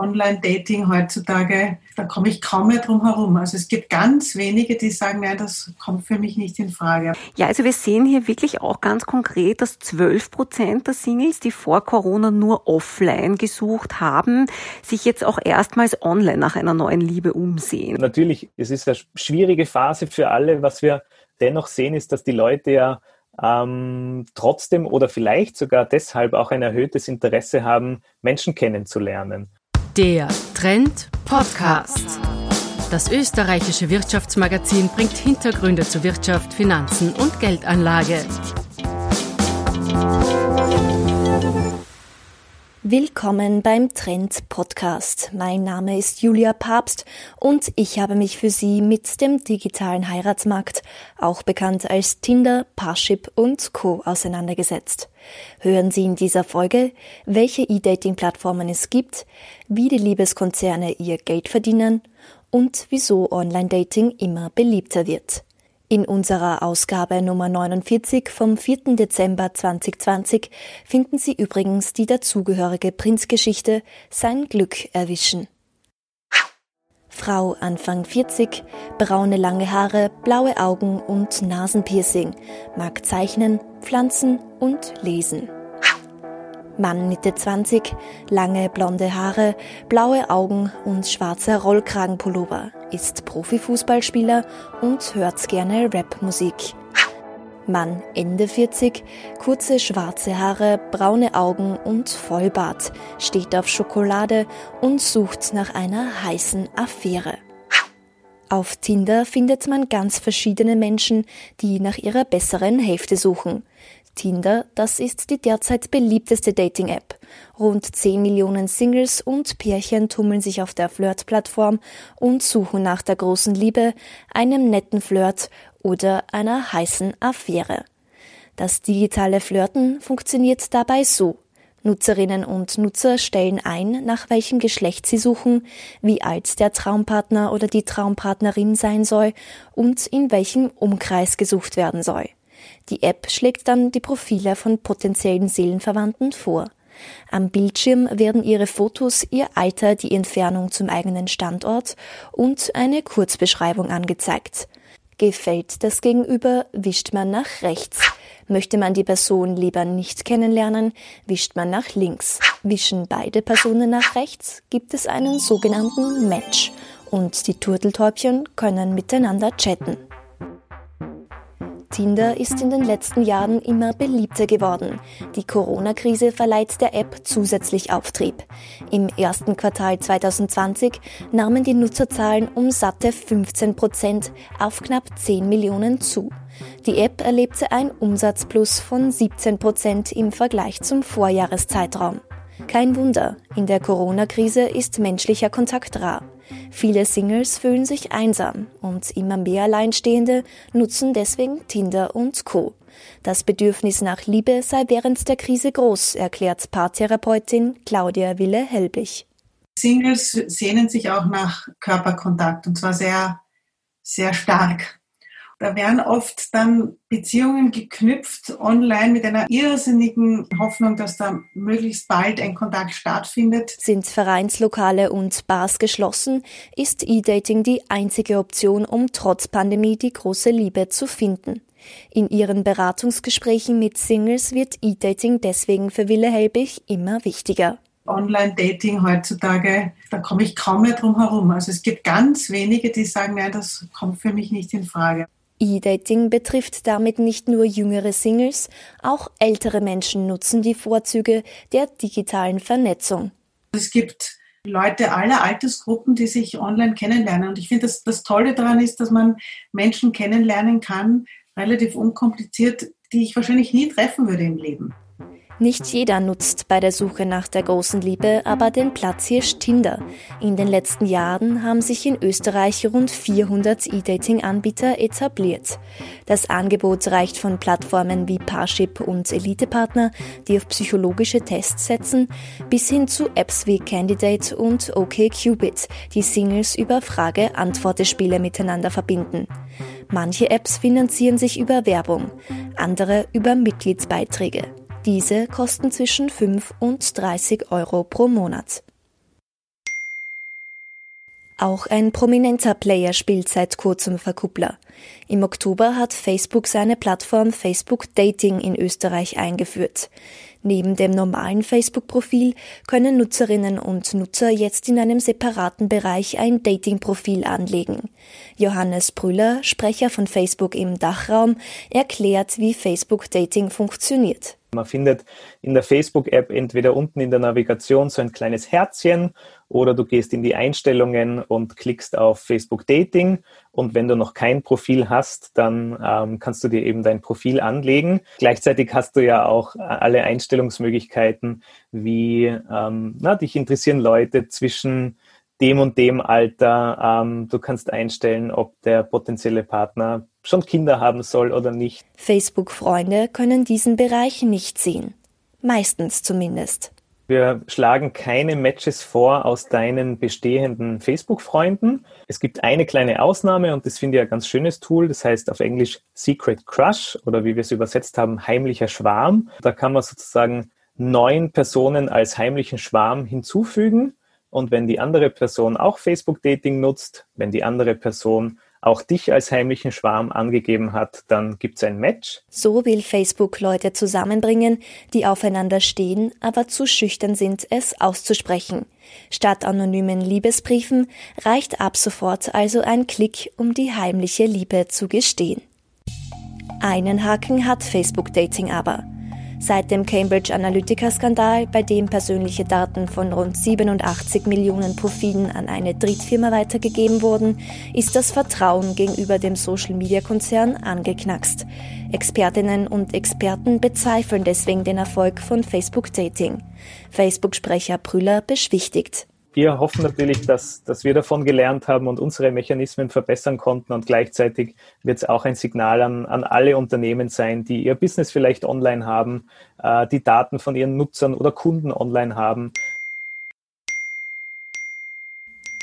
Online-Dating heutzutage, da komme ich kaum mehr drum herum. Also es gibt ganz wenige, die sagen, nein, das kommt für mich nicht in Frage. Ja, also wir sehen hier wirklich auch ganz konkret, dass 12 Prozent der Singles, die vor Corona nur offline gesucht haben, sich jetzt auch erstmals online nach einer neuen Liebe umsehen. Natürlich, es ist eine schwierige Phase für alle. Was wir dennoch sehen, ist, dass die Leute ja ähm, trotzdem oder vielleicht sogar deshalb auch ein erhöhtes Interesse haben, Menschen kennenzulernen. Der Trend Podcast. Das österreichische Wirtschaftsmagazin bringt Hintergründe zu Wirtschaft, Finanzen und Geldanlage. Willkommen beim Trend Podcast. Mein Name ist Julia Papst und ich habe mich für Sie mit dem digitalen Heiratsmarkt, auch bekannt als Tinder, Parship und Co. auseinandergesetzt. Hören Sie in dieser Folge, welche E-Dating-Plattformen es gibt, wie die Liebeskonzerne ihr Geld verdienen und wieso Online-Dating immer beliebter wird. In unserer Ausgabe Nummer 49 vom 4. Dezember 2020 finden Sie übrigens die dazugehörige Prinzgeschichte Sein Glück erwischen. Frau Anfang 40, braune lange Haare, blaue Augen und Nasenpiercing, mag zeichnen, pflanzen und lesen. Mann Mitte 20, lange blonde Haare, blaue Augen und schwarzer Rollkragenpullover, ist Profifußballspieler und hört gerne Rapmusik. Mann Ende 40, kurze schwarze Haare, braune Augen und Vollbart, steht auf Schokolade und sucht nach einer heißen Affäre. Auf Tinder findet man ganz verschiedene Menschen, die nach ihrer besseren Hälfte suchen. Tinder, das ist die derzeit beliebteste Dating-App. Rund 10 Millionen Singles und Pärchen tummeln sich auf der Flirt-Plattform und suchen nach der großen Liebe, einem netten Flirt oder einer heißen Affäre. Das digitale Flirten funktioniert dabei so. Nutzerinnen und Nutzer stellen ein, nach welchem Geschlecht sie suchen, wie alt der Traumpartner oder die Traumpartnerin sein soll und in welchem Umkreis gesucht werden soll. Die App schlägt dann die Profile von potenziellen Seelenverwandten vor. Am Bildschirm werden ihre Fotos, ihr Alter, die Entfernung zum eigenen Standort und eine Kurzbeschreibung angezeigt. Gefällt das Gegenüber, wischt man nach rechts. Möchte man die Person lieber nicht kennenlernen, wischt man nach links. Wischen beide Personen nach rechts, gibt es einen sogenannten Match und die Turteltäubchen können miteinander chatten. Tinder ist in den letzten Jahren immer beliebter geworden. Die Corona-Krise verleiht der App zusätzlich Auftrieb. Im ersten Quartal 2020 nahmen die Nutzerzahlen um satte 15 Prozent auf knapp 10 Millionen zu. Die App erlebte ein Umsatzplus von 17 Prozent im Vergleich zum Vorjahreszeitraum. Kein Wunder, in der Corona-Krise ist menschlicher Kontakt rar. Viele Singles fühlen sich einsam und immer mehr Alleinstehende nutzen deswegen Tinder und Co. Das Bedürfnis nach Liebe sei während der Krise groß, erklärt Paartherapeutin Claudia Wille-Helbig. Singles sehnen sich auch nach Körperkontakt und zwar sehr, sehr stark. Da werden oft dann Beziehungen geknüpft online mit einer irrsinnigen Hoffnung, dass da möglichst bald ein Kontakt stattfindet. Sind Vereinslokale und Bars geschlossen, ist E-Dating die einzige Option, um trotz Pandemie die große Liebe zu finden. In ihren Beratungsgesprächen mit Singles wird E-Dating deswegen für Wille Helbig immer wichtiger. Online-Dating heutzutage, da komme ich kaum mehr drum herum. Also es gibt ganz wenige, die sagen, nein, das kommt für mich nicht in Frage. E-Dating betrifft damit nicht nur jüngere Singles, auch ältere Menschen nutzen die Vorzüge der digitalen Vernetzung. Es gibt Leute aller Altersgruppen, die sich online kennenlernen. Und ich finde, das, das Tolle daran ist, dass man Menschen kennenlernen kann, relativ unkompliziert, die ich wahrscheinlich nie treffen würde im Leben. Nicht jeder nutzt bei der Suche nach der großen Liebe aber den Platzhirsch Tinder. In den letzten Jahren haben sich in Österreich rund 400 E-Dating-Anbieter etabliert. Das Angebot reicht von Plattformen wie Parship und Elitepartner, die auf psychologische Tests setzen, bis hin zu Apps wie Candidate und OkCupid, die Singles über Frage-Antwort-Spiele miteinander verbinden. Manche Apps finanzieren sich über Werbung, andere über Mitgliedsbeiträge. Diese kosten zwischen 5 und 30 Euro pro Monat. Auch ein prominenter Player spielt seit kurzem Verkuppler. Im Oktober hat Facebook seine Plattform Facebook Dating in Österreich eingeführt. Neben dem normalen Facebook-Profil können Nutzerinnen und Nutzer jetzt in einem separaten Bereich ein Dating-Profil anlegen. Johannes Brüller, Sprecher von Facebook im Dachraum, erklärt, wie Facebook Dating funktioniert. Man findet in der Facebook-App entweder unten in der Navigation so ein kleines Herzchen oder du gehst in die Einstellungen und klickst auf Facebook Dating. Und wenn du noch kein Profil hast, dann ähm, kannst du dir eben dein Profil anlegen. Gleichzeitig hast du ja auch alle Einstellungsmöglichkeiten, wie ähm, na, dich interessieren Leute zwischen dem und dem Alter. Ähm, du kannst einstellen, ob der potenzielle Partner schon Kinder haben soll oder nicht. Facebook-Freunde können diesen Bereich nicht sehen. Meistens zumindest. Wir schlagen keine Matches vor aus deinen bestehenden Facebook-Freunden. Es gibt eine kleine Ausnahme und das finde ich ein ganz schönes Tool. Das heißt auf Englisch Secret Crush oder wie wir es übersetzt haben, heimlicher Schwarm. Da kann man sozusagen neun Personen als heimlichen Schwarm hinzufügen. Und wenn die andere Person auch Facebook-Dating nutzt, wenn die andere Person auch dich als heimlichen Schwarm angegeben hat, dann gibt es ein Match. So will Facebook Leute zusammenbringen, die aufeinander stehen, aber zu schüchtern sind, es auszusprechen. Statt anonymen Liebesbriefen reicht ab sofort also ein Klick, um die heimliche Liebe zu gestehen. Einen Haken hat Facebook Dating aber. Seit dem Cambridge Analytica-Skandal, bei dem persönliche Daten von rund 87 Millionen Profilen an eine Drittfirma weitergegeben wurden, ist das Vertrauen gegenüber dem Social-Media-Konzern angeknackst. Expertinnen und Experten bezweifeln deswegen den Erfolg von Facebook Dating. Facebook-Sprecher Brüller beschwichtigt wir hoffen natürlich, dass, dass wir davon gelernt haben und unsere Mechanismen verbessern konnten. Und gleichzeitig wird es auch ein Signal an, an alle Unternehmen sein, die ihr Business vielleicht online haben, äh, die Daten von ihren Nutzern oder Kunden online haben,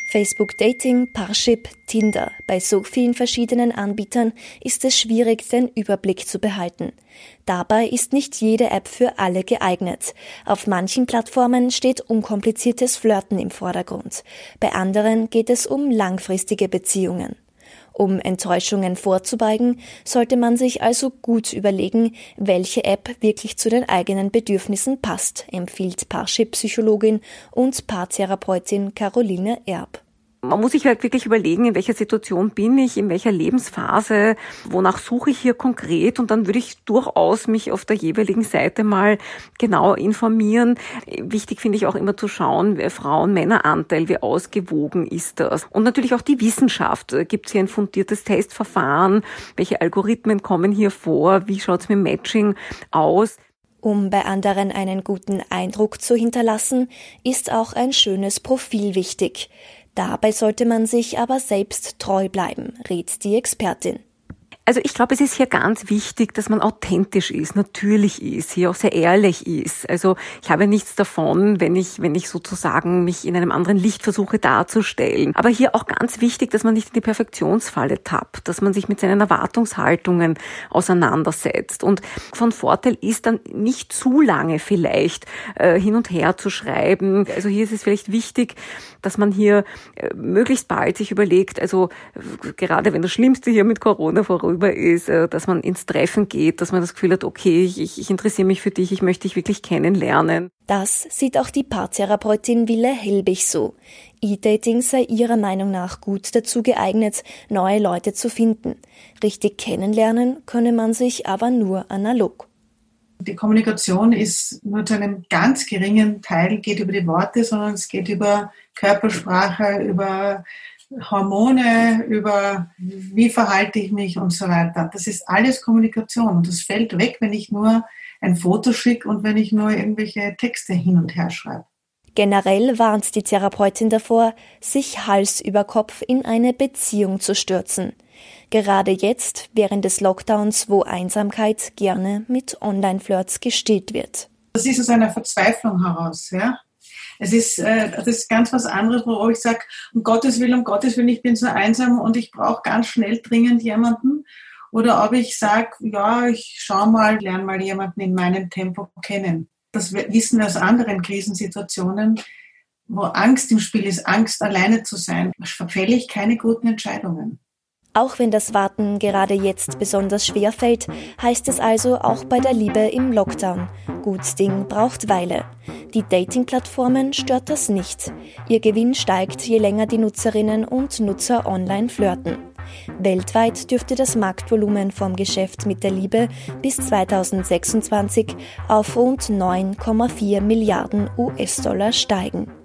Facebook Dating, Parship, Tinder. Bei so vielen verschiedenen Anbietern ist es schwierig, den Überblick zu behalten. Dabei ist nicht jede App für alle geeignet. Auf manchen Plattformen steht unkompliziertes Flirten im Vordergrund. Bei anderen geht es um langfristige Beziehungen. Um Enttäuschungen vorzubeugen, sollte man sich also gut überlegen, welche App wirklich zu den eigenen Bedürfnissen passt, empfiehlt Parship-Psychologin und Paartherapeutin Caroline Erb man muss sich halt wirklich überlegen, in welcher Situation bin ich, in welcher Lebensphase, wonach suche ich hier konkret und dann würde ich durchaus mich auf der jeweiligen Seite mal genau informieren. Wichtig finde ich auch immer zu schauen, Frauen-Männer-Anteil, wie ausgewogen ist das. Und natürlich auch die Wissenschaft. Gibt es hier ein fundiertes Testverfahren? Welche Algorithmen kommen hier vor? Wie schaut es mit Matching aus? Um bei anderen einen guten Eindruck zu hinterlassen, ist auch ein schönes Profil wichtig. Dabei sollte man sich aber selbst treu bleiben, rät die Expertin. Also ich glaube, es ist hier ganz wichtig, dass man authentisch ist, natürlich ist, hier auch sehr ehrlich ist. Also ich habe nichts davon, wenn ich, wenn ich sozusagen mich in einem anderen Licht versuche darzustellen. Aber hier auch ganz wichtig, dass man nicht in die Perfektionsfalle tappt, dass man sich mit seinen Erwartungshaltungen auseinandersetzt. Und von Vorteil ist dann nicht zu lange vielleicht äh, hin und her zu schreiben. Also hier ist es vielleicht wichtig, dass man hier äh, möglichst bald sich überlegt, also äh, gerade wenn das Schlimmste hier mit Corona vorüber darüber ist, äh, dass man ins Treffen geht, dass man das Gefühl hat, okay, ich, ich interessiere mich für dich, ich möchte dich wirklich kennenlernen. Das sieht auch die Paartherapeutin Wille Helbig so. E-Dating sei ihrer Meinung nach gut dazu geeignet, neue Leute zu finden. Richtig kennenlernen könne man sich aber nur analog. Die Kommunikation ist nur zu einem ganz geringen Teil geht über die Worte, sondern es geht über Körpersprache, über Hormone, über wie verhalte ich mich und so weiter. Das ist alles Kommunikation und das fällt weg, wenn ich nur ein Foto schicke und wenn ich nur irgendwelche Texte hin und her schreibe. Generell warnt die Therapeutin davor, sich Hals über Kopf in eine Beziehung zu stürzen. Gerade jetzt, während des Lockdowns, wo Einsamkeit gerne mit Online-Flirts gestillt wird. Das ist aus einer Verzweiflung heraus, ja. Es ist, äh, das ist ganz was anderes, wo ich sage, um Gottes Willen, um Gottes Willen, ich bin so einsam und ich brauche ganz schnell dringend jemanden. Oder ob ich sage, ja, ich schau mal, lerne mal jemanden in meinem Tempo kennen. Das wissen wir aus anderen Krisensituationen. wo Angst im Spiel ist, Angst alleine zu sein, verfälle ich keine guten Entscheidungen. Auch wenn das Warten gerade jetzt besonders schwer fällt, heißt es also auch bei der Liebe im Lockdown. Gut Ding braucht Weile. Die Dating-Plattformen stört das nicht. Ihr Gewinn steigt, je länger die Nutzerinnen und Nutzer online flirten. Weltweit dürfte das Marktvolumen vom Geschäft mit der Liebe bis 2026 auf rund 9,4 Milliarden US-Dollar steigen.